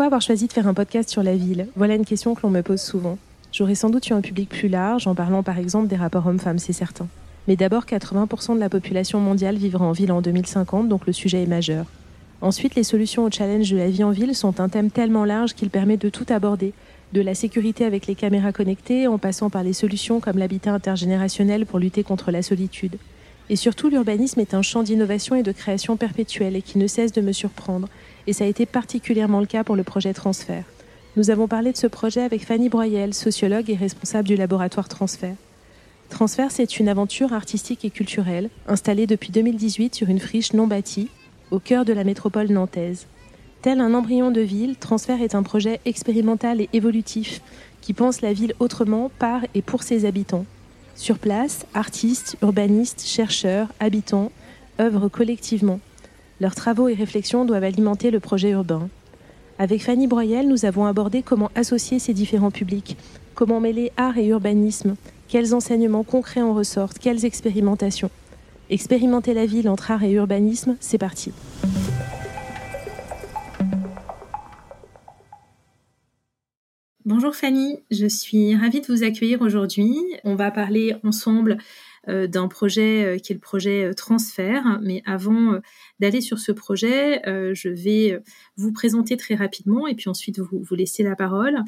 Pourquoi avoir choisi de faire un podcast sur la ville? Voilà une question que l'on me pose souvent. J'aurais sans doute eu un public plus large en parlant par exemple des rapports hommes-femmes, c'est certain. Mais d'abord, 80% de la population mondiale vivra en ville en 2050, donc le sujet est majeur. Ensuite, les solutions au challenge de la vie en ville sont un thème tellement large qu'il permet de tout aborder, de la sécurité avec les caméras connectées en passant par les solutions comme l'habitat intergénérationnel pour lutter contre la solitude. Et surtout, l'urbanisme est un champ d'innovation et de création perpétuelle et qui ne cesse de me surprendre, et ça a été particulièrement le cas pour le projet Transfert. Nous avons parlé de ce projet avec Fanny Broyel, sociologue et responsable du laboratoire Transfert. Transfert, c'est une aventure artistique et culturelle, installée depuis 2018 sur une friche non bâtie, au cœur de la métropole nantaise. Tel un embryon de ville, Transfert est un projet expérimental et évolutif qui pense la ville autrement par et pour ses habitants. Sur place, artistes, urbanistes, chercheurs, habitants œuvrent collectivement. Leurs travaux et réflexions doivent alimenter le projet urbain. Avec Fanny Broyel, nous avons abordé comment associer ces différents publics, comment mêler art et urbanisme, quels enseignements concrets en ressortent, quelles expérimentations. Expérimenter la ville entre art et urbanisme, c'est parti. Bonjour Fanny, je suis ravie de vous accueillir aujourd'hui. On va parler ensemble euh, d'un projet euh, qui est le projet euh, Transfert. Mais avant d'aller sur ce projet, je vais vous présenter très rapidement et puis ensuite vous, vous laisser la parole.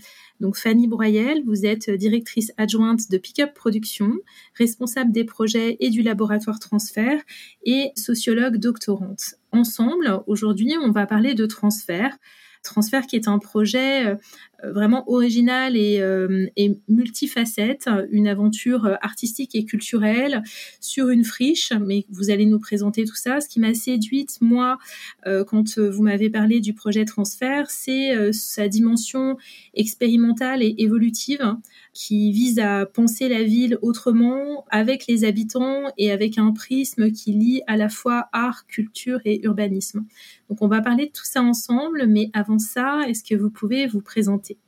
Donc Fanny Broyel, vous êtes directrice adjointe de Pickup Production, responsable des projets et du laboratoire Transfert et sociologue doctorante. Ensemble, aujourd'hui, on va parler de transfert. Transfert qui est un projet euh, vraiment original et, euh, et, multifacette, une aventure artistique et culturelle sur une friche, mais vous allez nous présenter tout ça. Ce qui m'a séduite, moi, euh, quand vous m'avez parlé du projet Transfert, c'est sa dimension expérimentale et évolutive qui vise à penser la ville autrement avec les habitants et avec un prisme qui lie à la fois art, culture et urbanisme. Donc on va parler de tout ça ensemble, mais avant ça, est-ce que vous pouvez vous présenter?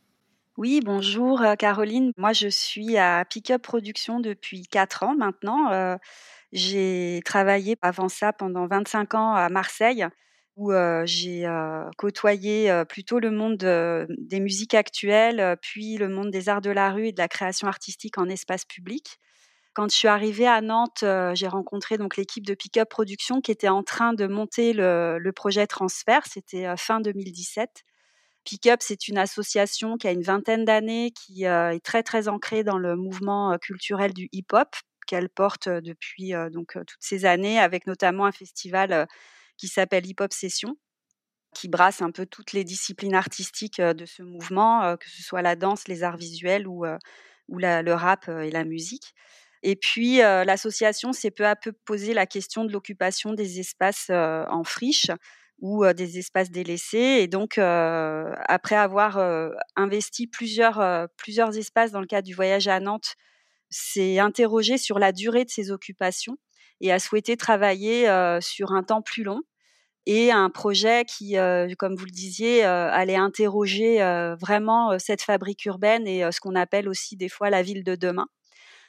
Oui, bonjour euh, Caroline. Moi, je suis à Pickup Production depuis 4 ans maintenant. Euh, j'ai travaillé avant ça pendant 25 ans à Marseille où j'ai côtoyé plutôt le monde des musiques actuelles, puis le monde des arts de la rue et de la création artistique en espace public. Quand je suis arrivée à Nantes, j'ai rencontré donc l'équipe de Pickup Production qui était en train de monter le, projet Transfert. C'était fin 2017. Pickup, c'est une association qui a une vingtaine d'années, qui est très très ancrée dans le mouvement culturel du hip-hop qu'elle porte depuis donc toutes ces années, avec notamment un festival qui s'appelle Hip Hop Session, qui brasse un peu toutes les disciplines artistiques de ce mouvement, que ce soit la danse, les arts visuels ou le rap et la musique. Et puis, l'association s'est peu à peu posé la question de l'occupation des espaces en friche ou des espaces délaissés. Et donc, après avoir investi plusieurs, plusieurs espaces dans le cadre du voyage à Nantes, s'est interrogé sur la durée de ces occupations et a souhaité travailler sur un temps plus long et un projet qui, comme vous le disiez, allait interroger vraiment cette fabrique urbaine et ce qu'on appelle aussi des fois la ville de demain.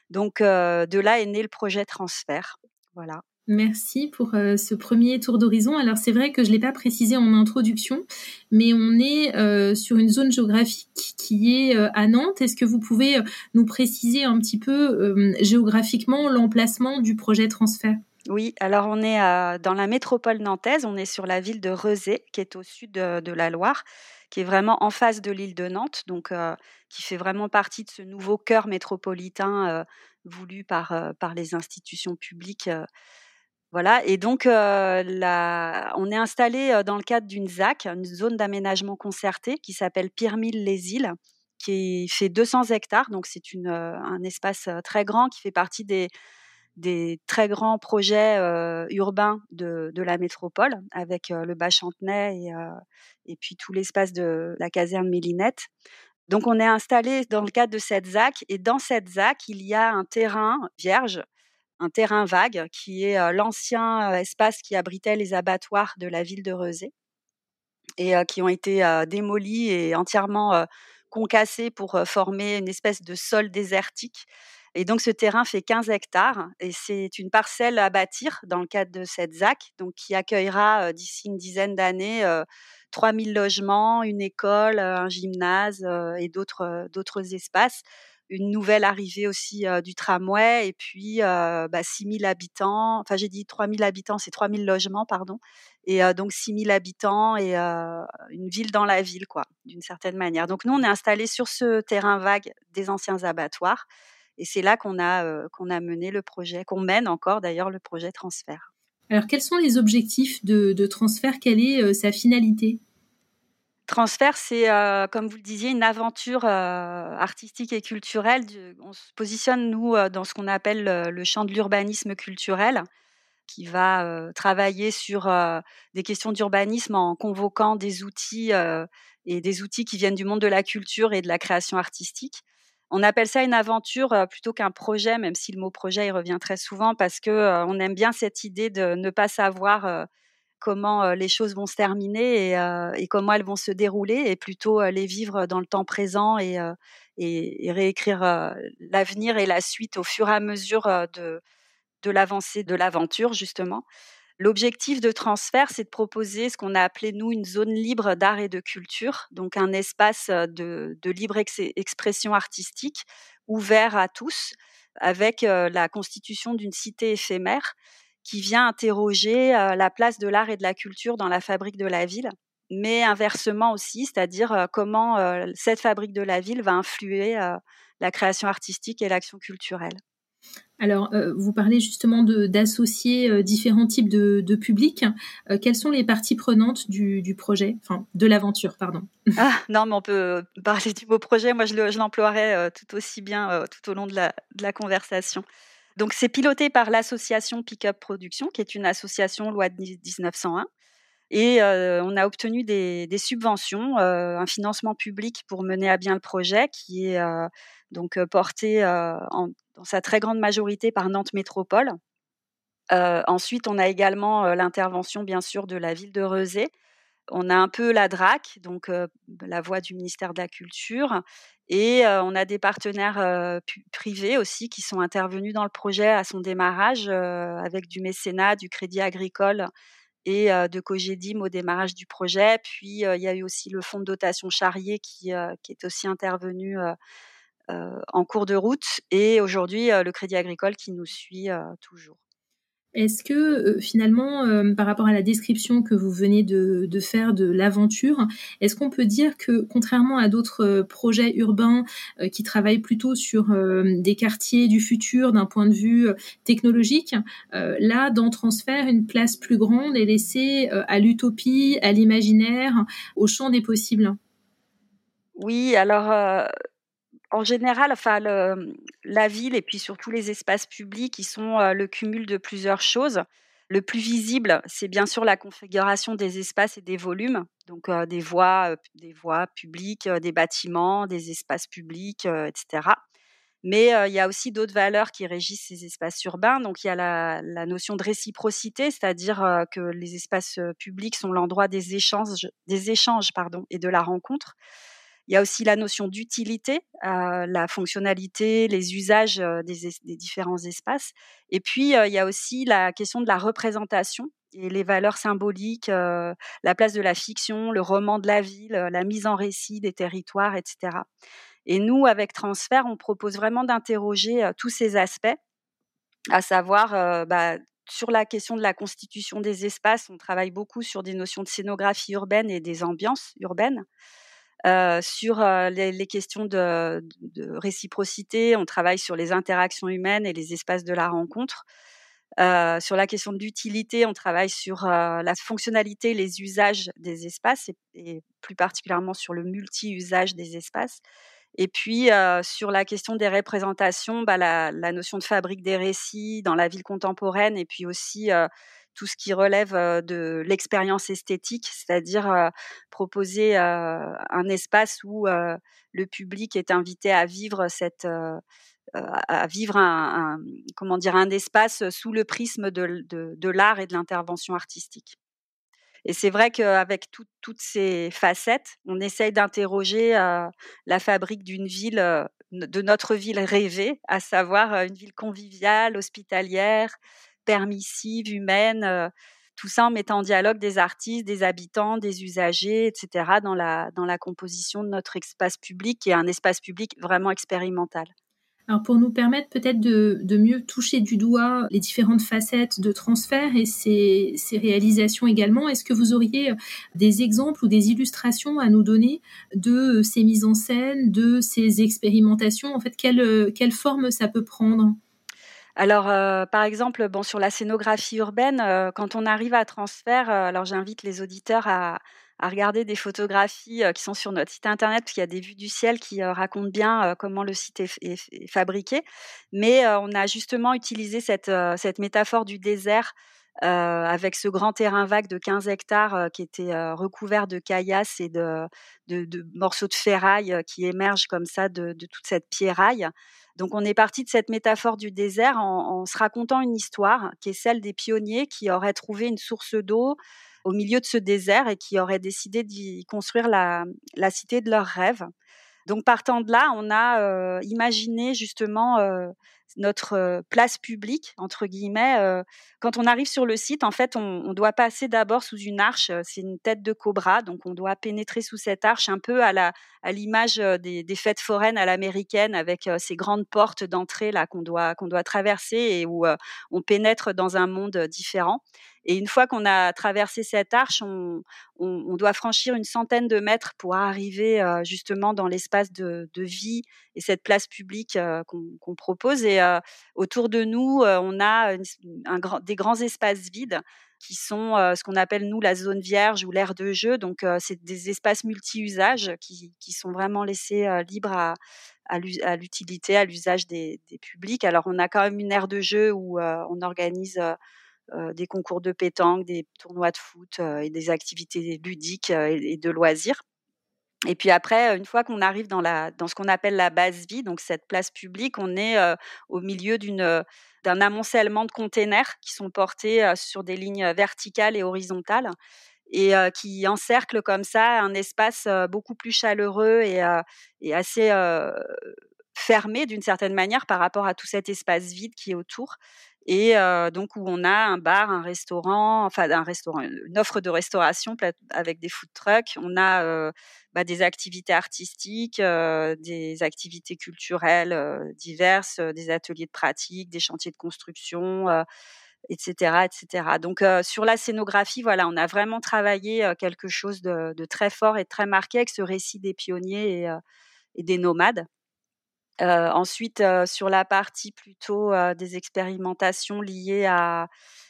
Donc de là est né le projet Transfert. Voilà. Merci pour euh, ce premier tour d'horizon. Alors c'est vrai que je ne l'ai pas précisé en introduction, mais on est euh, sur une zone géographique qui est euh, à Nantes. Est-ce que vous pouvez nous préciser un petit peu géographiquement l'emplacement du projet transfert? Oui, alors on est dans la métropole nantaise, on est sur la ville de Rezé, qui est au sud de, la Loire, qui est vraiment en face de l'île de Nantes, donc qui fait vraiment partie de ce nouveau cœur métropolitain voulu par, par les institutions publiques voilà, et donc la... on est installé dans le cadre d'une ZAC, une zone d'aménagement concerté qui s'appelle Pirmille-les-Îles, qui fait 200 hectares, donc c'est un espace très grand qui fait partie des, des très grands projets urbains de, la métropole, avec le Bas-Chantenay et, et puis tout l'espace de la caserne Mélinette. Donc on est installé dans le cadre de cette ZAC et dans cette ZAC, il y a un terrain vierge, un terrain vague qui est l'ancien espace qui abritait les abattoirs de la ville de Rezé et qui ont été démolis et entièrement concassés pour former une espèce de sol désertique. Et donc ce terrain fait 15 hectares et c'est une parcelle à bâtir dans le cadre de cette ZAC, donc qui accueillera d'ici une dizaine d'années 3000 logements, une école, un gymnase et d'autres d'autres espaces une nouvelle arrivée aussi du tramway et puis euh, bah, 6000 habitants. Enfin, j'ai dit 3000 habitants, c'est 3000 logements, pardon. Et donc 6000 habitants et une ville dans la ville, quoi, d'une certaine manière. Donc nous, on est installé sur ce terrain vague des anciens abattoirs. Et c'est là qu'on a, qu'on a mené le projet, qu'on mène encore d'ailleurs le projet transfert. Alors, quels sont les objectifs de, de transfert? Quelle est sa finalité? Transfert, c'est, euh, comme vous le disiez, une aventure euh, artistique et culturelle. On se positionne, nous, dans ce qu'on appelle le, champ de l'urbanisme culturel, qui va travailler sur des questions d'urbanisme en convoquant des outils et des outils qui viennent du monde de la culture et de la création artistique. On appelle ça une aventure plutôt qu'un projet, même si le mot projet revient très souvent, parce que on aime bien cette idée de ne pas savoir comment les choses vont se terminer et, comment elles vont se dérouler et plutôt les vivre dans le temps présent et, réécrire l'avenir et la suite au fur et à mesure de l'avancée de l'aventure justement. L'objectif de transfert, c'est de proposer ce qu'on a appelé, nous, une zone libre d'art et de culture, donc un espace de, libre expression artistique ouvert à tous, avec la constitution d'une cité éphémère qui vient interroger la place de l'art et de la culture dans la fabrique de la ville, mais inversement aussi, c'est-à-dire comment cette fabrique de la ville va influer la création artistique et l'action culturelle. Alors, vous parlez justement d'associer différents types de, publics. quelles sont les parties prenantes du, projet, enfin de l'aventure, pardon ah, Non, mais on peut parler du beau projet. Moi, je l'emploierais tout aussi bien tout au long de la conversation. Donc, c'est piloté par l'association Pickup Production, qui est une association loi de 1901. Et on a obtenu des, subventions, un financement public pour mener à bien le projet, qui est donc porté dans sa très grande majorité par Nantes Métropole. ensuite, on a également l'intervention, bien sûr, de la ville de Rezé, on a un peu la DRAC, donc la voix du ministère de la Culture, et on a des partenaires privés aussi qui sont intervenus dans le projet à son démarrage, avec du mécénat, du crédit agricole et de Cogedim au démarrage du projet. Puis il y a eu aussi le fonds de dotation Charrier qui est aussi intervenu en cours de route, et aujourd'hui le crédit agricole qui nous suit toujours. Est-ce que euh, finalement, euh, par rapport à la description que vous venez de, faire de l'aventure, est-ce qu'on peut dire que contrairement à d'autres euh, projets urbains qui travaillent plutôt sur des quartiers du futur d'un point de vue technologique, là, dans Transfert, une place plus grande est laissée à l'utopie, à l'imaginaire, au champ des possibles? Oui, alors en général, enfin, la ville et puis surtout les espaces publics, qui sont le cumul de plusieurs choses. Le plus visible, c'est bien sûr la configuration des espaces et des volumes, donc des voies, des voies publiques, des bâtiments, des espaces publics, etc. Mais il y a aussi d'autres valeurs qui régissent ces espaces urbains. Donc il y a la, la notion de réciprocité, c'est-à-dire que les espaces publics sont l'endroit des échanges, des échanges pardon, et de la rencontre. Il y a aussi la notion d'utilité, euh, la fonctionnalité, les usages euh, des, différents espaces. Et puis, euh, il y a aussi la question de la représentation et les valeurs symboliques, la place de la fiction, le roman de la ville, la mise en récit des territoires, etc. Et nous, avec Transfert, on propose vraiment d'interroger tous ces aspects, à savoir bah, sur la question de la constitution des espaces, on travaille beaucoup sur des notions de scénographie urbaine et des ambiances urbaines. Euh, sur les, questions de, réciprocité, on travaille sur les interactions humaines et les espaces de la rencontre. sur la question d'utilité, on travaille sur la fonctionnalité, les usages des espaces et, plus particulièrement sur le multi-usage des espaces. Et puis sur la question des représentations, bah, la, la, notion de fabrique des récits dans la ville contemporaine, et puis aussi tout ce qui relève de l'expérience esthétique, c'est-à-dire proposer un espace où le public est invité à vivre cette à vivre un, comment dire un espace sous le prisme de, de, l'art et de l'intervention artistique. Et c'est vrai qu'avec toutes ces facettes, on essaye d'interroger la fabrique d'une ville, de notre ville rêvée, à savoir une ville conviviale, hospitalière, permissive, humaine, tout ça en mettant en dialogue des artistes, des habitants, des usagers, etc., dans la, dans la composition de notre espace public, qui est un espace public vraiment expérimental. Alors pour nous permettre peut-être de, de, mieux toucher du doigt les différentes facettes de transfert et ces, réalisations également, est-ce que vous auriez des exemples ou des illustrations à nous donner de ces mises en scène, de ces expérimentations? En fait, quelle, quelle forme ça peut prendre? Alors, euh, par exemple, bon, sur la scénographie urbaine, euh, quand on arrive à transfert, euh, alors j'invite les auditeurs à, regarder des photographies qui sont sur notre site internet, parce qu'il y a des vues du ciel qui racontent bien comment le site est, fabriqué. Mais on a justement utilisé cette, métaphore du désert. avec ce grand terrain vague de 15 hectares qui était recouvert de caillasses et de, morceaux de ferraille qui émergent comme ça de, de toute cette pierraille. Donc on est parti de cette métaphore du désert en, se racontant une histoire qui est celle des pionniers qui auraient trouvé une source d'eau au milieu de ce désert et qui auraient décidé d'y construire la, cité de leurs rêves. Donc partant de là, on a euh, imaginé justement euh, notre place publique entre guillemets. quand on arrive sur le site, en fait, on, doit passer d'abord sous une arche. C'est une tête de cobra, donc on doit pénétrer sous cette arche un peu à la à l'image des, fêtes foraines à l'américaine, avec ces grandes portes d'entrée là qu'on doit qu'on doit traverser et où on pénètre dans un monde différent. Et une fois qu'on a traversé cette arche, on, on, doit franchir une centaine de mètres pour arriver justement dans l'espace de, vie et cette place publique qu'on propose. Et autour de nous, on a des grands espaces vides qui sont ce qu'on appelle nous la zone vierge ou l'aire de jeu. Donc c'est des espaces multi-usages qui, sont vraiment laissés libres à, à l'utilité, à l'usage des, des, publics. Alors on a quand même une aire de jeu où on organise des concours de pétanque, des tournois de foot et des activités ludiques et de loisirs. Et puis après, une fois qu'on arrive dans, la, dans ce qu'on appelle la base vie, donc cette place publique, on est au milieu d'une, d'un amoncellement de containers qui sont portés sur des lignes verticales et horizontales et qui encerclent comme ça un espace beaucoup plus chaleureux et, et assez fermé d'une certaine manière par rapport à tout cet espace vide qui est autour et donc où on a un bar, un restaurant, enfin un restaurant, une offre de restauration avec des food trucks. On a bah, des activités artistiques, des activités culturelles diverses, des ateliers de pratique, des chantiers de construction. etc., etc. Donc sur la scénographie, voilà, on a vraiment travaillé quelque chose de, de, très fort et très marqué avec ce récit des pionniers et des nomades. Euh, ensuite, euh, sur la partie plutôt euh, des expérimentations liées à,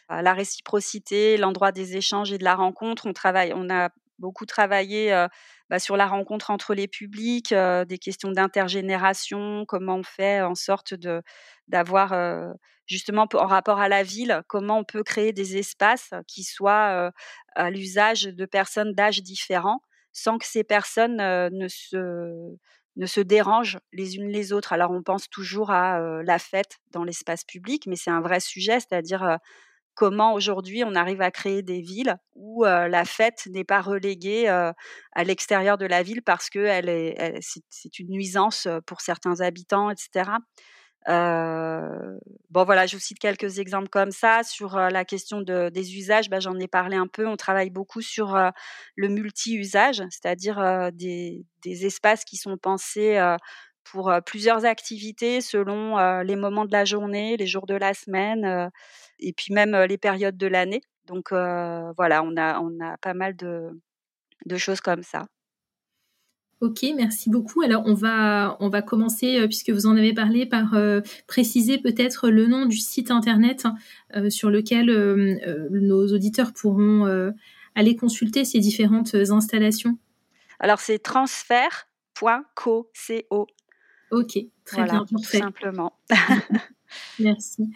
la réciprocité, l'endroit des échanges et de la rencontre, on travaille, on a beaucoup travaillé bah, sur la rencontre entre les publics, des questions d'intergénération, comment on fait en sorte de d'avoir justement en rapport à la ville, comment on peut créer des espaces qui soient à l'usage de personnes d'âge différents, sans que ces personnes ne se ne se dérangent les unes les autres. Alors on pense toujours à la fête dans l'espace public, mais c'est un vrai sujet, c'est-à-dire comment aujourd'hui on arrive à créer des villes où la fête n'est pas reléguée à l'extérieur de la ville parce que elle est, c'est une nuisance pour certains habitants, etc. Euh, bon voilà, je vous cite quelques exemples comme ça sur la question de, des usages. Ben, j'en ai parlé un peu. On travaille beaucoup sur le multi-usage, c'est-à-dire des, espaces qui sont pensés pour plusieurs activités selon les moments de la journée, les jours de la semaine et puis même les périodes de l'année. Donc voilà, on a on a pas mal de choses comme ça. Ok, merci beaucoup. Alors on va on va commencer euh, puisque vous en avez parlé par euh, préciser peut-être le nom du site internet hein, euh, sur lequel nos auditeurs pourront aller consulter ces différentes installations. Alors c'est transfert .co, C-O. Ok, très bien, tout simplement. Merci.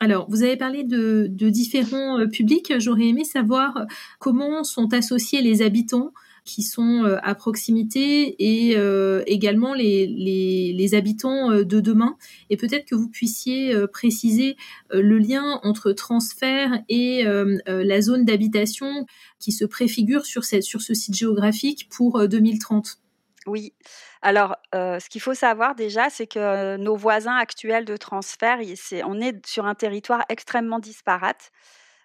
Alors, vous avez parlé de, différents euh, publics. J'aurais aimé savoir comment sont associés les habitants qui sont euh, à proximité et euh, également les, les, habitants de demain. Et peut-être que vous puissiez préciser le lien entre transfert et la zone d'habitation qui se préfigure sur, cette, sur ce site géographique pour 2030. Oui. Alors, ce qu'il faut savoir déjà, c'est que nos voisins actuels de transfert, on est sur un territoire extrêmement disparate.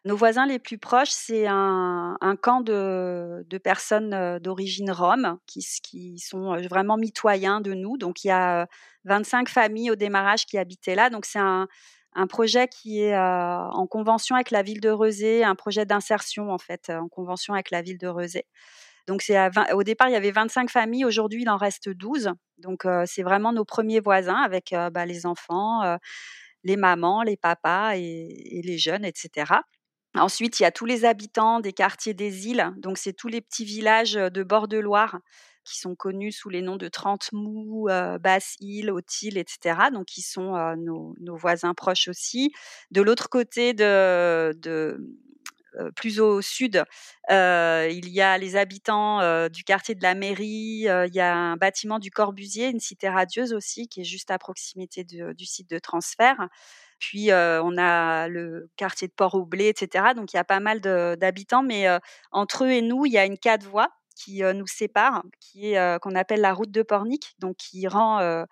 Nos voisins les plus proches, c'est un, camp de, personnes d'origine rome qui, sont vraiment mitoyens de nous. Donc, il y a 25 familles au démarrage qui habitaient là. Donc, c'est un, projet qui est en convention avec la ville de Rezé, un projet d'insertion en fait, en convention avec la ville de Rezé. Donc c'est au départ il y avait 25 familles, aujourd'hui il en reste 12. Donc c'est vraiment nos premiers voisins avec bah, les enfants, les mamans, les papas et, les jeunes, etc. Ensuite, il y a tous les habitants des quartiers des îles. Donc, c'est tous les petits villages de bord de Loire qui sont connus sous les noms de Trente-Mous, Basse-Île, Haute-Île, etc. Donc, qui sont nos, voisins proches aussi. De l'autre côté de, euh, plus au sud, euh, il y a les habitants euh, du quartier de la mairie, il y a un bâtiment du Corbusier, une cité radieuse aussi, qui est juste à proximité du site de transfert. Puis on a le quartier de Port-au-Blé, etc. Donc il y a pas mal d'habitants, mais entre eux et nous, il y a une quatre voies qui nous sépare, qui est qu'on appelle la route de Pornic, donc qui rend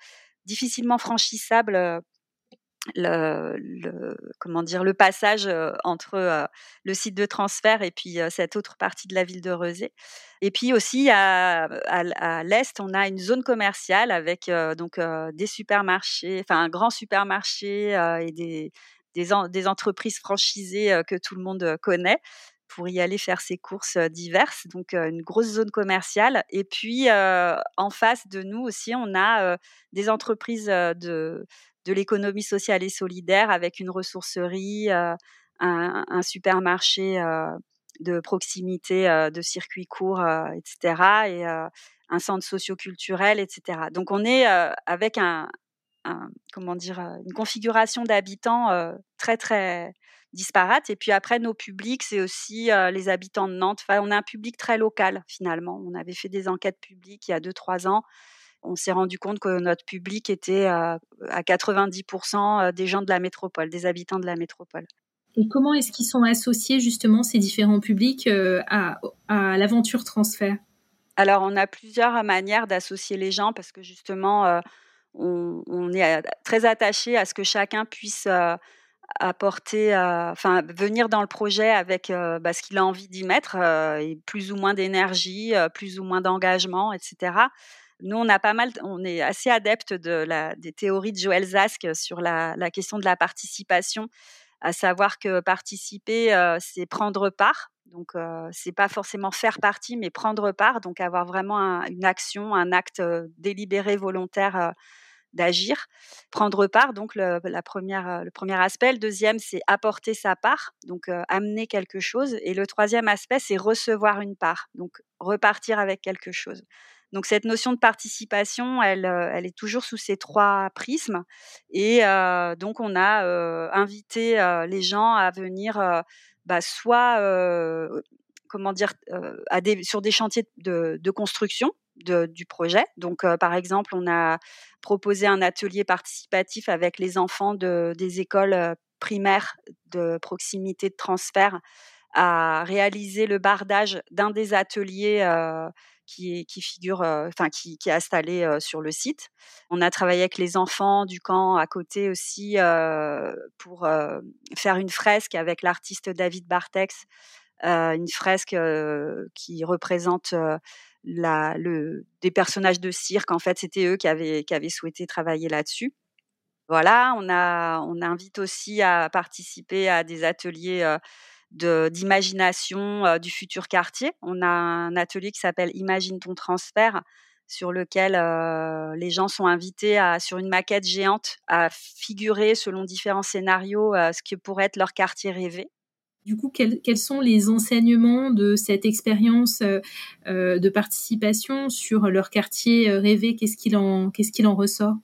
difficilement franchissable le, comment dire le passage entre le site de transfert et puis cette autre partie de la ville de Rezé. Et puis aussi à, à, l'est, on a une zone commerciale avec donc des supermarchés, enfin un grand supermarché et des, des, des, entreprises franchisées que tout le monde connaît pour y aller faire ses courses diverses, donc une grosse zone commerciale. Et puis en face de nous aussi, on a des entreprises de, de l'économie sociale et solidaire avec une ressourcerie, euh, un, supermarché euh, de proximité euh, de circuits courts, etc. et un centre socioculturel, etc. Donc on est avec comment dire, une configuration d'habitants très très disparate. Et puis après, nos publics, c'est aussi les habitants de Nantes. Enfin, on a un public très local finalement. On avait fait des enquêtes publiques il y a 2-3 ans on s'est rendu compte que notre public était à 90% des gens de la métropole, des habitants de la métropole. Et comment est-ce qu'ils sont associés justement ces différents publics à, l'aventure transfert? Alors on a plusieurs manières d'associer les gens parce que justement on, est très attaché à ce que chacun puisse apporter, enfin venir dans le projet avec bah, ce qu'il a envie d'y mettre, et plus ou moins d'énergie, plus ou moins d'engagement, etc. Nous, on a pas mal, on est assez adepte de la, des théories de Joël Zask sur la, question de la participation, à savoir que participer, euh, c'est prendre part. Donc, euh, c'est pas forcément faire partie, mais prendre part. Donc, avoir vraiment une action, un acte euh, délibéré, volontaire d'agir, prendre part. Donc, le, la première, le premier aspect. Le deuxième, c'est apporter sa part, donc amener quelque chose. Et le troisième aspect, c'est recevoir une part, donc repartir avec quelque chose. Donc cette notion de participation, elle, euh, elle est toujours sous ces trois prismes. Et euh, donc on a euh, invité les gens à venir bah, soit comment dire sur des chantiers de, construction du projet. Donc par exemple, on a proposé un atelier participatif avec les enfants de, des écoles primaires de proximité de transfert à réaliser le bardage d'un des ateliers qui, qui figure, enfin qui, est installé sur le site. On a travaillé avec les enfants du camp à côté aussi pour faire une fresque avec l'artiste David Bartex, une fresque qui représente des personnages de cirque. En fait, c'était eux qui avaient, souhaité travailler là-dessus. Voilà, on invite aussi à participer à des ateliers d'imagination du futur quartier. On a un atelier qui s'appelle Imagine ton transfert sur lequel les gens sont invités à, sur une maquette géante à figurer selon différents scénarios ce que pourrait être leur quartier rêvé. Du coup, quels, sont les enseignements de cette expérience de participation sur leur quartier rêvé? Qu'est-ce qu'il en ressort?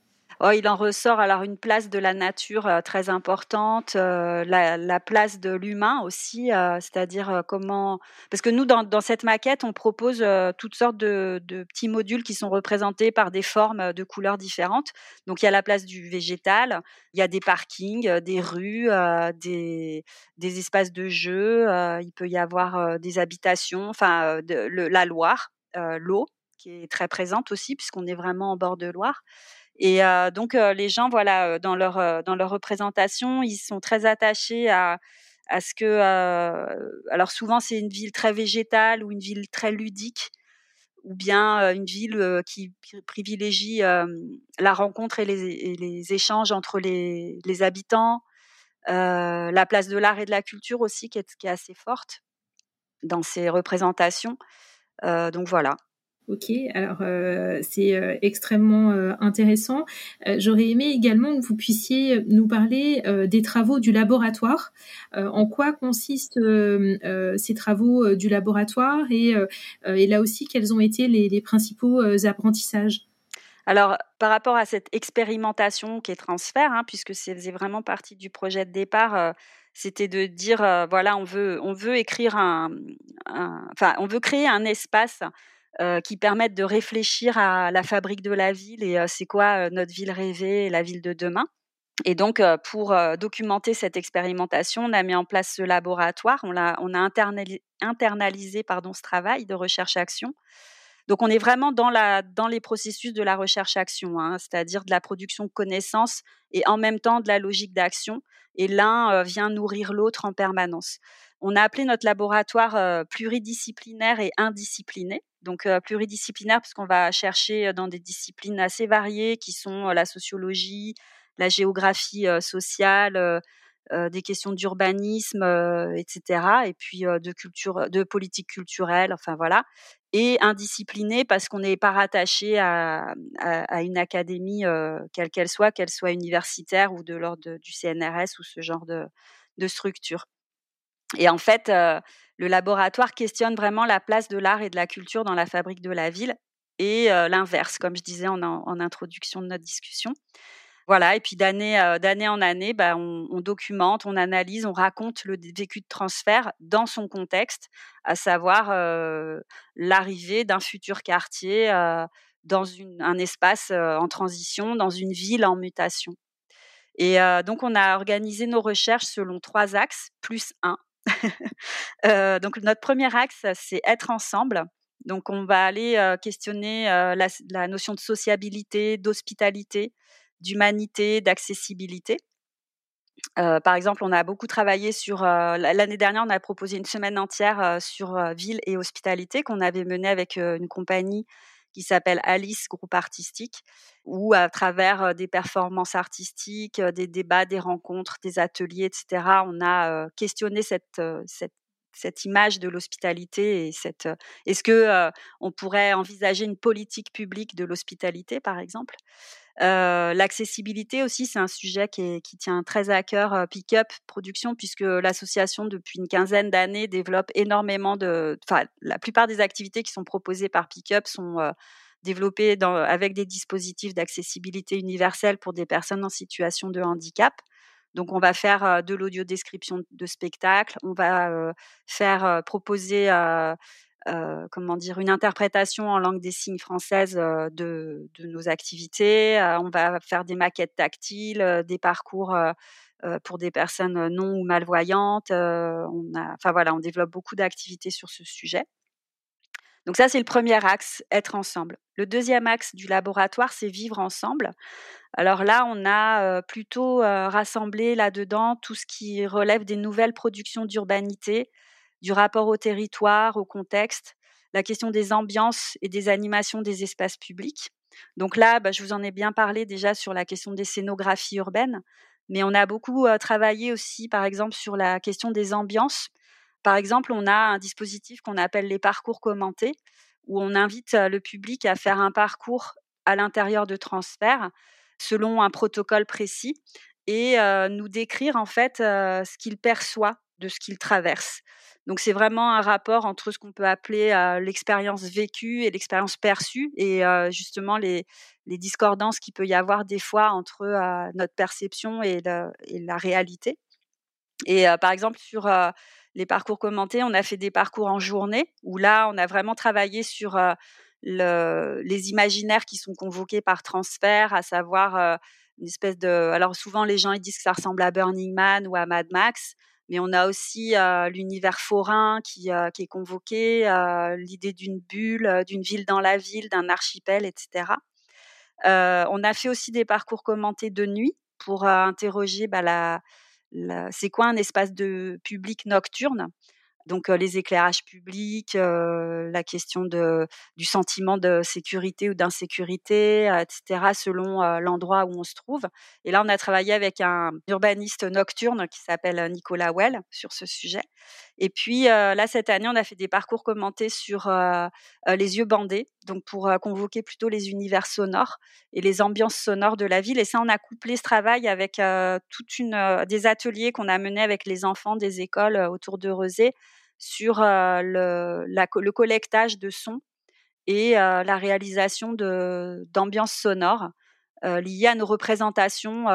Oh, il en ressort alors une place de la nature euh, très importante, euh, la, place de l'humain aussi, euh, c'est-à-dire comment parce que nous dans, cette maquette on propose toutes sortes de, petits modules qui sont représentés par des formes de couleurs différentes. Donc il y a la place du végétal, il y a des parkings, des rues, des, espaces de jeu, il peut y avoir des habitations, enfin la Loire, l'eau qui est très présente aussi puisqu'on est vraiment en bord de Loire. Et donc les gens, voilà, dans leur dans leur représentation, ils sont très attachés à à ce que, alors souvent c'est une ville très végétale ou une ville très ludique, ou bien une ville qui privilégie la rencontre et les, les, échanges entre les, les habitants, la place de l'art et de la culture aussi qui est, qui est assez forte dans ces représentations. donc voilà. Ok, alors euh, c'est euh, extrêmement euh, intéressant. J'aurais aimé également que vous puissiez nous parler des travaux du laboratoire. en quoi consistent ces travaux du laboratoire et, et, là aussi quels ont été les, principaux apprentissages? Alors, par rapport à cette expérimentation qui est transfert, hein, puisque c'est vraiment partie du projet de départ, c'était de dire voilà, on veut, on veut écrire enfin, on veut créer un espace euh, qui permettent de réfléchir à la fabrique de la ville et euh, c'est quoi euh, notre ville rêvée, la ville de demain. Et donc, pour documenter cette expérimentation, on a mis en place ce laboratoire, on a, on a internalisé, internalisé pardon, ce travail de recherche-action. Donc, on est vraiment dans, les processus de la recherche-action, hein, c'est-à-dire de la production de connaissances et en même temps de la logique d'action. Et l'un vient nourrir l'autre en permanence. On a appelé notre laboratoire pluridisciplinaire et indiscipliné donc pluridisciplinaire parce qu'on va chercher dans des disciplines assez variées qui sont la sociologie, la géographie sociale, des questions d'urbanisme, etc. Et puis de culture, de politique culturelle, enfin voilà. Et indiscipliné parce qu'on n'est pas rattaché à, une académie quelle qu'elle soit, qu'elle soit universitaire ou de l'ordre du CNRS ou ce genre de, de structure. Et en fait, le laboratoire questionne vraiment la place de l'art et de la culture dans la fabrique de la ville et l'inverse, comme je disais en, introduction de notre discussion. Voilà, et puis d'année en année, bah, on, documente, on analyse, on raconte le vécu de transfert dans son contexte, à savoir l'arrivée d'un futur quartier dans un espace en transition, dans une ville en mutation. Et donc, on a organisé nos recherches selon trois axes, plus un. Euh, donc notre premier axe, c'est être ensemble. Donc on va aller euh, questionner euh, la, notion de sociabilité, d'hospitalité, d'humanité, d'accessibilité. par exemple, on a beaucoup travaillé sur l'année dernière, on a proposé une semaine entière sur ville et hospitalité qu'on avait menée avec une compagnie qui s'appelle Alice Groupe Artistique, où à travers des performances artistiques, des débats, des rencontres, des ateliers, etc., on a questionné cette, cette cette image de l'hospitalité et cette est-ce que on pourrait envisager une politique publique de l'hospitalité par exemple? L'accessibilité aussi, c'est un sujet qui, tient très à cœur Pick Up Production, puisque l'association, depuis une quinzaine d'années, développe énormément de. Enfin, la plupart des activités qui sont proposées par Pick Up sont développées avec des dispositifs d'accessibilité universelle pour des personnes en situation de handicap. Donc, on va faire de l'audio-description de spectacle, on va faire proposer comment dire, une interprétation en langue des signes française de, nos activités. on va faire des maquettes tactiles, des parcours pour des personnes non ou malvoyantes. on enfin voilà, on développe beaucoup d'activités sur ce sujet. Donc ça, c'est le premier axe, être ensemble. Le deuxième axe du laboratoire, c'est vivre ensemble. Alors là, on a plutôt rassemblé là-dedans tout ce qui relève des nouvelles productions d'urbanité, du rapport au territoire, au contexte, la question des ambiances et des animations des espaces publics. Donc là, bah, je vous en ai bien parlé déjà sur la question des scénographies urbaines, mais on a beaucoup travaillé aussi, par exemple, sur la question des ambiances. Par exemple, on a un dispositif qu'on appelle les parcours commentés, où on invite le public à faire un parcours à l'intérieur de transfert selon un protocole précis et nous décrire en fait ce qu'il perçoit de ce qu'ils traversent. Donc c'est vraiment un rapport entre ce qu'on peut appeler l'expérience vécue et l'expérience perçue et justement les, discordances qu'il peut y avoir des fois entre notre perception et, la réalité. Et par exemple sur les parcours commentés, on a fait des parcours en journée où là on a vraiment travaillé sur le, les imaginaires qui sont convoqués par transfert, à savoir une espèce de. Alors souvent les gens ils disent que ça ressemble à Burning Man ou à Mad Max, mais on a aussi l'univers forain qui, est convoqué, l'idée d'une bulle, d'une ville dans la ville, d'un archipel, etc. on a fait aussi des parcours commentés de nuit pour interroger bah, c'est quoi un espace de public nocturne? Donc les éclairages publics, la question du sentiment de sécurité ou d'insécurité, etc., selon l'endroit où on se trouve. Et là, on a travaillé avec un urbaniste nocturne qui s'appelle Nicolas Well sur ce sujet. Et puis là, cette année, on a fait des parcours commentés sur les yeux bandés, donc pour convoquer plutôt les univers sonores et les ambiances sonores de la ville. Et ça, on a couplé ce travail avec toute une des ateliers qu'on a menés avec les enfants des écoles autour de Rezé sur le, le, collectage de sons et la réalisation d'ambiances sonores liées à nos représentations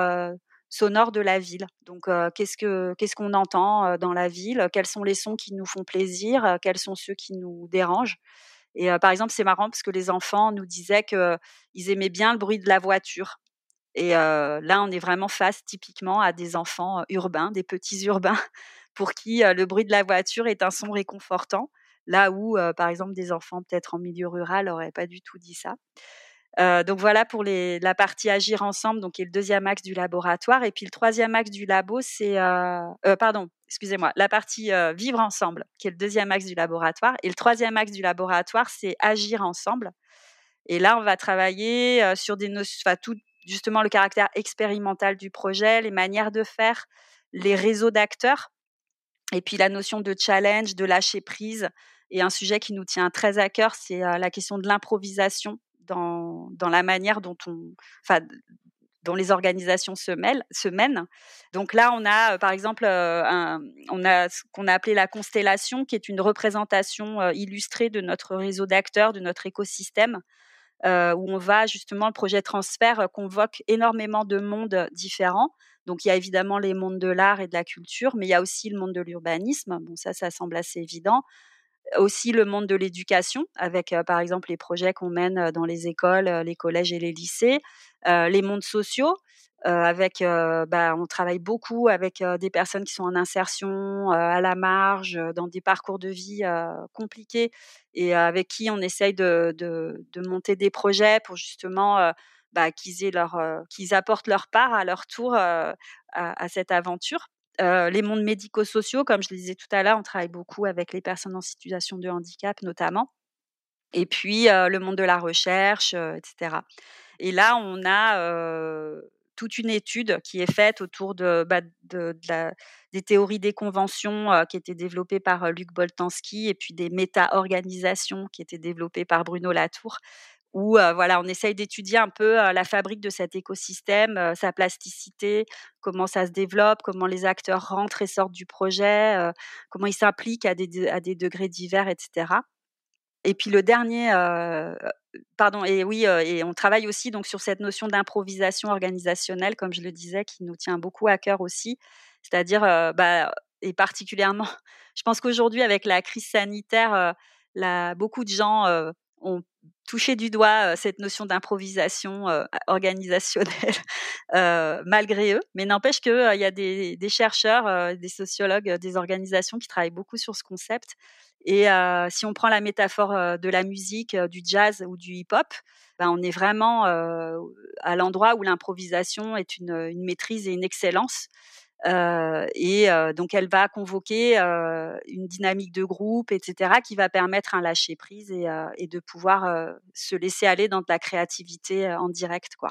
sonores de la ville. Donc, qu'est-ce que qu'est-ce qu'on entend dans la ville? Quels sont les sons qui nous font plaisir? Quels sont ceux qui nous dérangent? Et par exemple, c'est marrant parce que les enfants nous disaient qu'ils aimaient bien le bruit de la voiture. Et là, on est vraiment face typiquement à des enfants urbains, des petits urbains pour qui le bruit de la voiture est un son réconfortant, là où, par exemple, des enfants peut-être en milieu rural n'auraient pas du tout dit ça. Donc voilà pour la partie agir ensemble, donc qui est le deuxième axe du laboratoire. Et puis le troisième axe du labo, c'est, pardon, excusez-moi, la partie vivre ensemble, qui est le deuxième axe du laboratoire. Et le troisième axe du laboratoire, c'est agir ensemble. Et là, on va travailler sur des notions, enfin, tout justement le caractère expérimental du projet, les manières de faire, les réseaux d'acteurs et puis la notion de challenge, de lâcher prise, et un sujet qui nous tient très à cœur, c'est la question de l'improvisation dans, la manière dont on, dont les organisations se, mêlent, se mènent. Donc là, on a par exemple un, on a ce qu'on a appelé la constellation, qui est une représentation illustrée de notre réseau d'acteurs, de notre écosystème, euh, où on va justement, le projet transfert convoque énormément de mondes différents. Donc il y a évidemment les mondes de l'art et de la culture, mais il y a aussi le monde de l'urbanisme. Bon, ça, ça semble assez évident. Aussi le monde de l'éducation, avec par exemple les projets qu'on mène dans les écoles, les collèges et les lycées. les mondes sociaux, avec, bah, on travaille beaucoup avec des personnes qui sont en insertion, à la marge, dans des parcours de vie compliqués, et avec qui on essaye de, de, de, monter des projets pour justement bah, qu'ils apportent leur part à leur tour à, cette aventure. Les mondes médico-sociaux, comme je le disais tout à l'heure, on travaille beaucoup avec les personnes en situation de handicap notamment. Et puis le monde de la recherche, etc. Et là, on a toute une étude qui est faite autour bah, des théories des conventions euh, qui étaient développées par euh, Luc Boltanski et puis des méta-organisations qui étaient développées par Bruno Latour où voilà, on essaye d'étudier un peu la fabrique de cet écosystème, sa plasticité, comment ça se développe, comment les acteurs rentrent et sortent du projet, comment ils s'impliquent à des, à des degrés divers, etc. Et puis le dernier, pardon, et oui, et on travaille aussi donc sur cette notion d'improvisation organisationnelle, comme je le disais, qui nous tient beaucoup à cœur aussi. C'est-à-dire, bah, et particulièrement, je pense qu'aujourd'hui, avec la crise sanitaire, beaucoup de gens ont touché du doigt cette notion d'improvisation organisationnelle malgré eux. Mais n'empêche qu'il y a des, chercheurs, des sociologues, des organisations qui travaillent beaucoup sur ce concept. Et si on prend la métaphore de la musique, du jazz ou du hip-hop, ben, on est vraiment à l'endroit où l'improvisation est une, maîtrise et une excellence. Euh, et euh, donc elle va convoquer euh, une dynamique de groupe, etc., qui va permettre un lâcher prise et, de pouvoir se laisser aller dans de la créativité en direct, quoi,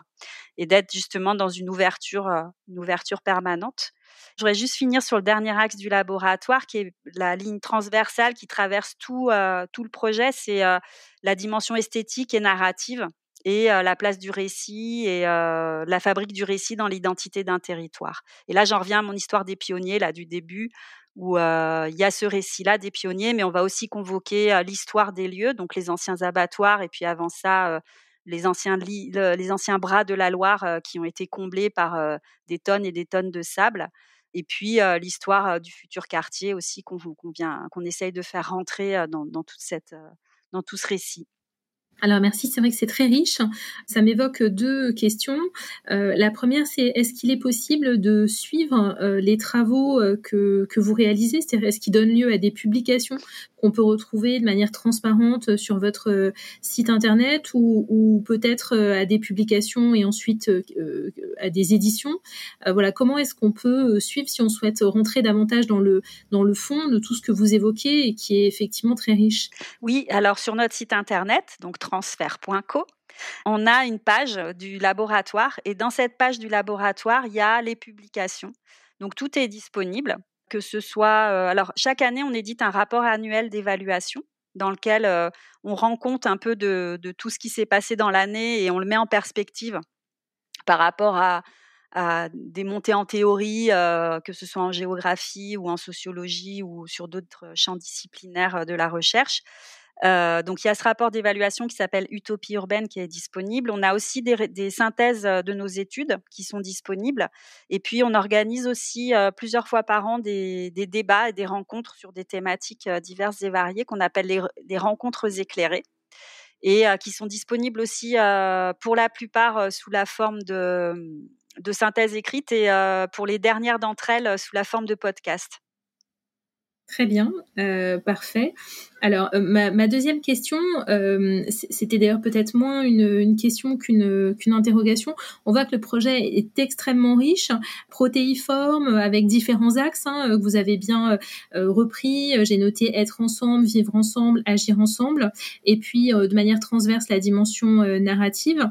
et d'être justement dans une ouverture, une ouverture permanente. Je voudrais juste finir sur le dernier axe du laboratoire, qui est la ligne transversale qui traverse tout, tout le projet, c'est la dimension esthétique et narrative et la place du récit et la fabrique du récit dans l'identité d'un territoire. Et là, j'en reviens à mon histoire des pionniers, là, du début, où il y a ce récit-là des pionniers, mais on va aussi convoquer l'histoire des lieux, donc les anciens abattoirs, et puis avant ça, les anciens, les anciens bras de la Loire qui ont été comblés par des tonnes et des tonnes de sable. Et puis l'histoire du futur quartier aussi qu'on qu'on essaye de faire rentrer dans, toute cette, dans tout ce récit. Alors merci, c'est vrai que c'est très riche. Ça m'évoque deux questions. Euh, la première, c'est est-ce qu'il est possible de suivre euh, les travaux euh, que, que vous réalisez? C'est-à-dire est-ce qu'ils donnent lieu à des publications qu'on peut retrouver de manière transparente sur votre site internet ou, ou peut-être à des publications et ensuite à des éditions? Voilà, comment est-ce qu'on peut suivre si on souhaite rentrer davantage dans le dans le fond de tout ce que vous évoquez et qui est effectivement très riche? Oui, alors sur notre site internet, donc transfert.co, on a une page du laboratoire et dans cette page du laboratoire, il y a les publications. Donc tout est disponible, que ce soit euh, alors chaque année on édite un rapport annuel d'évaluation dans lequel euh, on rend compte un peu de, tout ce qui s'est passé dans l'année et on le met en perspective par rapport à, des montées en théorie, euh, que ce soit en géographie ou en sociologie ou sur d'autres champs disciplinaires de la recherche. Euh, donc il y a ce rapport d'évaluation qui s'appelle Utopie urbaine qui est disponible. On a aussi des, synthèses euh, de nos études qui sont disponibles. Et puis on organise aussi euh, plusieurs fois par an des, débats et des rencontres sur des thématiques diverses et variées qu'on appelle les, des rencontres éclairées et qui sont disponibles aussi pour la plupart sous la forme de, de synthèse écrite et pour les dernières d'entre elles sous la forme de podcast. Très bien, euh, parfait. Alors, euh, ma, deuxième question, euh, c'était d'ailleurs peut-être moins une, question qu'une interrogation. On voit que le projet est extrêmement riche, protéiforme, avec différents axes hein, que vous avez bien repris. J'ai noté être ensemble, vivre ensemble, agir ensemble, et puis de manière transverse la dimension narrative.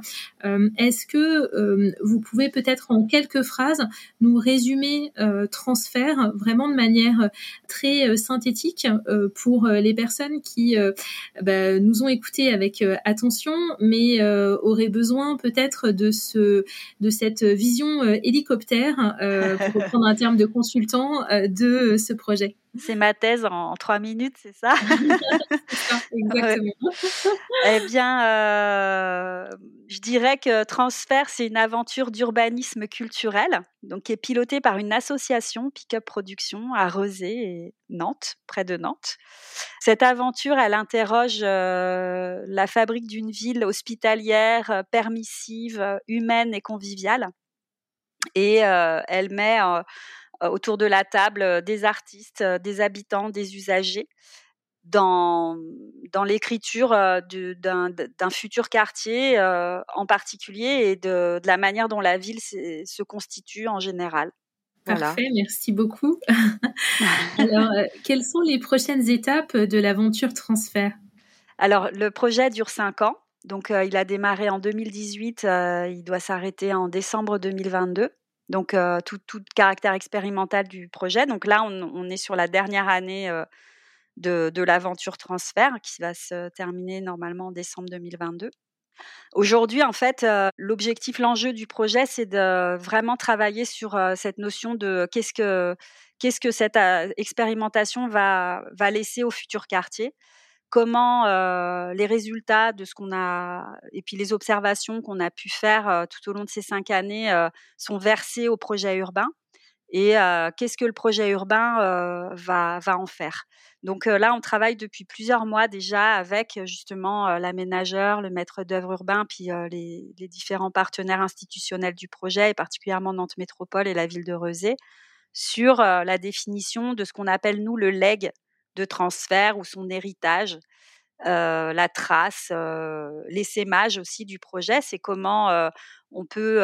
Est-ce que vous pouvez peut-être en quelques phrases nous résumer transfert vraiment de manière très euh, synthétique euh, pour euh, les personnes qui bah, nous ont écoutés avec attention, mais auraient besoin peut-être de ce de cette vision hélicoptère, pour reprendre un terme de consultant, de ce projet. C'est ma thèse en, trois minutes, c'est ça, Exactement. Eh bien, euh, je dirais que Transfert, c'est une aventure d'urbanisme culturel, donc qui est pilotée par une association, Pickup Production, à Rezé et Nantes, près de Nantes. Cette aventure, elle interroge euh, la fabrique d'une ville hospitalière, permissive, humaine et conviviale. Et euh, elle met euh, autour de la table euh, des artistes, euh, des habitants, des usagers dans, dans l'écriture d'un futur quartier en particulier et de, la manière dont la ville se constitue en général. Parfait, merci beaucoup. Alors, quelles sont les prochaines étapes de l'aventure transfert Alors, le projet dure cinq ans. Donc, il a démarré en 2018, il doit s'arrêter en décembre 2022 donc tout, caractère expérimental du projet. Donc là, on, est sur la dernière année de, l'aventure transfert qui va se terminer normalement en décembre 2022. Aujourd'hui, en fait, l'objectif, l'enjeu du projet, c'est de vraiment travailler sur cette notion de qu'est-ce que cette expérimentation va laisser au futur quartier comment euh, les résultats de ce qu'on a et puis les observations qu'on a pu faire euh, tout au long de ces cinq années euh, sont versées au projet urbain et qu'est-ce que le projet urbain va, va en faire. Donc là, on travaille depuis plusieurs mois déjà avec justement l'aménageur, le maître d'œuvre urbain, puis les, différents partenaires institutionnels du projet, et particulièrement Nantes Métropole et la ville de Rezé, sur la définition de ce qu'on appelle, nous, le leg de transfert ou son héritage, la trace, euh, l'essaimage aussi du projet. C'est comment on peut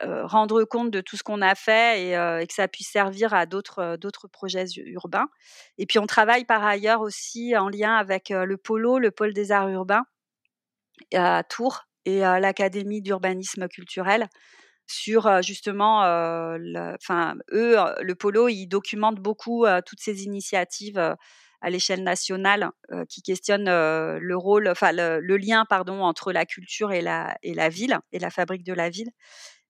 rendre compte de tout ce qu'on a fait et, que ça puisse servir à d'autres d'autres projets urbains. Et puis on travaille par ailleurs aussi en lien avec le Polo, le pôle des arts urbains à Tours et l'Académie d'urbanisme culturel sur justement, enfin eux, le Polo, ils documentent beaucoup toutes ces initiatives à l'échelle nationale qui questionnent le rôle, enfin le, lien, pardon, entre la culture et la, et la ville et la fabrique de la ville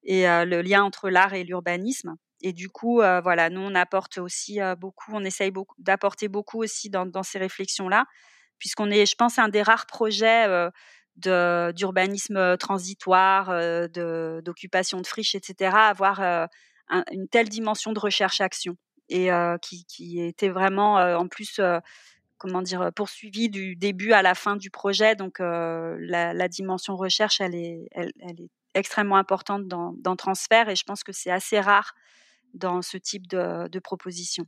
et le lien entre l'art et l'urbanisme. Et du coup, voilà, nous on apporte aussi beaucoup, on essaye d'apporter beaucoup aussi dans ces réflexions-là, puisqu'on est, je pense, un des rares projets d'urbanisme transitoire, d'occupation de, friches, etc., avoir une telle dimension de recherche-action et qui, qui, était vraiment en plus comment dire poursuivi du début à la fin du projet. Donc la, dimension recherche, elle est, elle est extrêmement importante dans, dans, transfert et je pense que c'est assez rare dans ce type de, de proposition.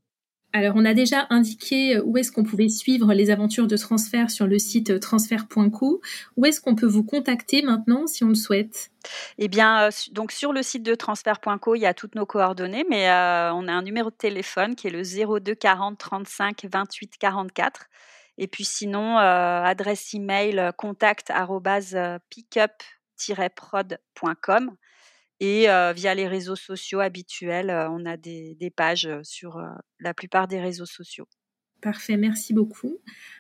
Alors, on a déjà indiqué où est-ce qu'on pouvait suivre les aventures de transfert sur le site transfert.co. Où est-ce qu'on peut vous contacter maintenant si on le souhaite? Eh bien, donc sur le site de transfert.co, il y a toutes nos coordonnées, mais on a un numéro de téléphone qui est le 02 40 35 28 44. Et puis sinon, adresse email contact pickup-prod.com. Et via les réseaux sociaux habituels, on a des, pages sur la plupart des réseaux sociaux. Parfait, merci beaucoup.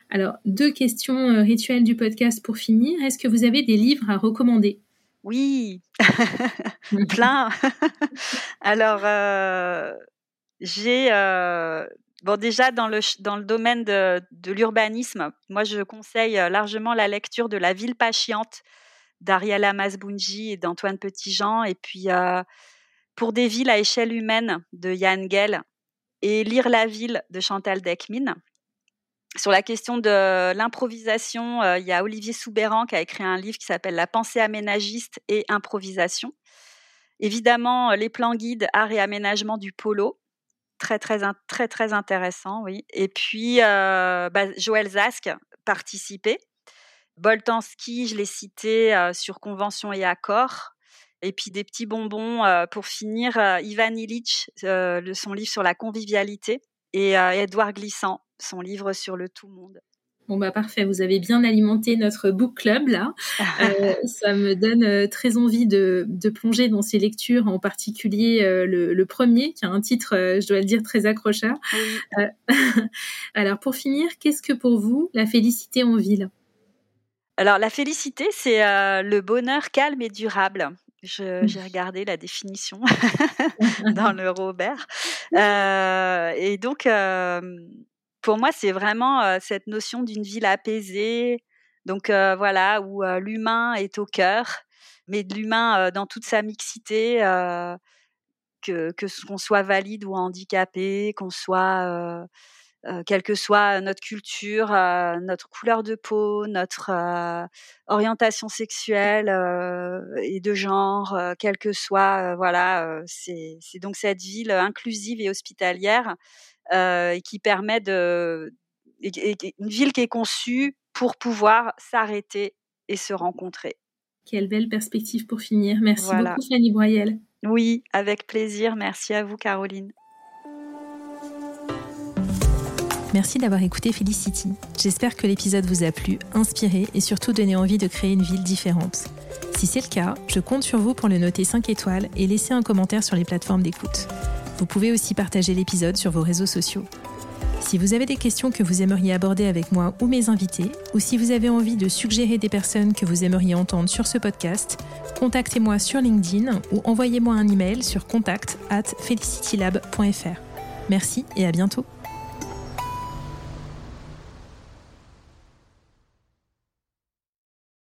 Alors, deux questions rituelles du podcast pour finir. Est-ce que vous avez des livres à recommander? Oui, plein. Alors, j'ai... Bon, déjà, dans le, dans le domaine de, de l'urbanisme, moi, je conseille largement la lecture de La ville pas chiante d'Ariela Masbounji et d'Antoine Petitjean. Et puis, pour des villes à échelle humaine de Yann Gell et Lire la ville de Chantal Deckmin. Sur la question de l'improvisation, il y a Olivier Soubéran qui a écrit un livre qui s'appelle La pensée aménagiste et improvisation. Évidemment, les plans guides, art et aménagement du polo. Très, très, très, très intéressant, oui. Et puis, bah, Joël Zask, Participer Boltanski, je l'ai cité sur Convention et Accord. Et puis des petits bonbons pour finir, Ivan Illich, son livre sur la convivialité, et Edouard Glissant, son livre sur le tout monde. Bon bah parfait, vous avez bien alimenté notre book club là. ça me donne très envie de, plonger dans ces lectures, en particulier le, premier qui a un titre, je dois le dire, très accrocheur. alors pour finir, qu'est-ce que pour vous la félicité en ville? Alors la félicité, c'est le bonheur calme et durable. Mmh. J'ai regardé la définition dans le Robert. et donc, pour moi, c'est vraiment cette notion d'une ville apaisée, donc voilà, où l'humain est au cœur, mais de l'humain dans toute sa mixité, que qu'on soit valide ou handicapé, qu'on soit euh, quelle que soit notre culture, euh, notre couleur de peau, notre euh, orientation sexuelle et de genre, quelle que soit, voilà, c'est donc cette ville inclusive et hospitalière et qui permet de une ville qui est conçue pour pouvoir s'arrêter et se rencontrer. Quelle belle perspective pour finir. Merci beaucoup Fanny Broyel. Oui, avec plaisir. Merci à vous Caroline. Merci d'avoir écouté Felicity. J'espère que l'épisode vous a plu, inspiré et surtout donné envie de créer une ville différente. Si c'est le cas, je compte sur vous pour le noter 5 étoiles et laisser un commentaire sur les plateformes d'écoute. Vous pouvez aussi partager l'épisode sur vos réseaux sociaux. Si vous avez des questions que vous aimeriez aborder avec moi ou mes invités, ou si vous avez envie de suggérer des personnes que vous aimeriez entendre sur ce podcast, contactez-moi sur LinkedIn ou envoyez-moi un email sur contact at felicitylab.fr. Merci et à bientôt.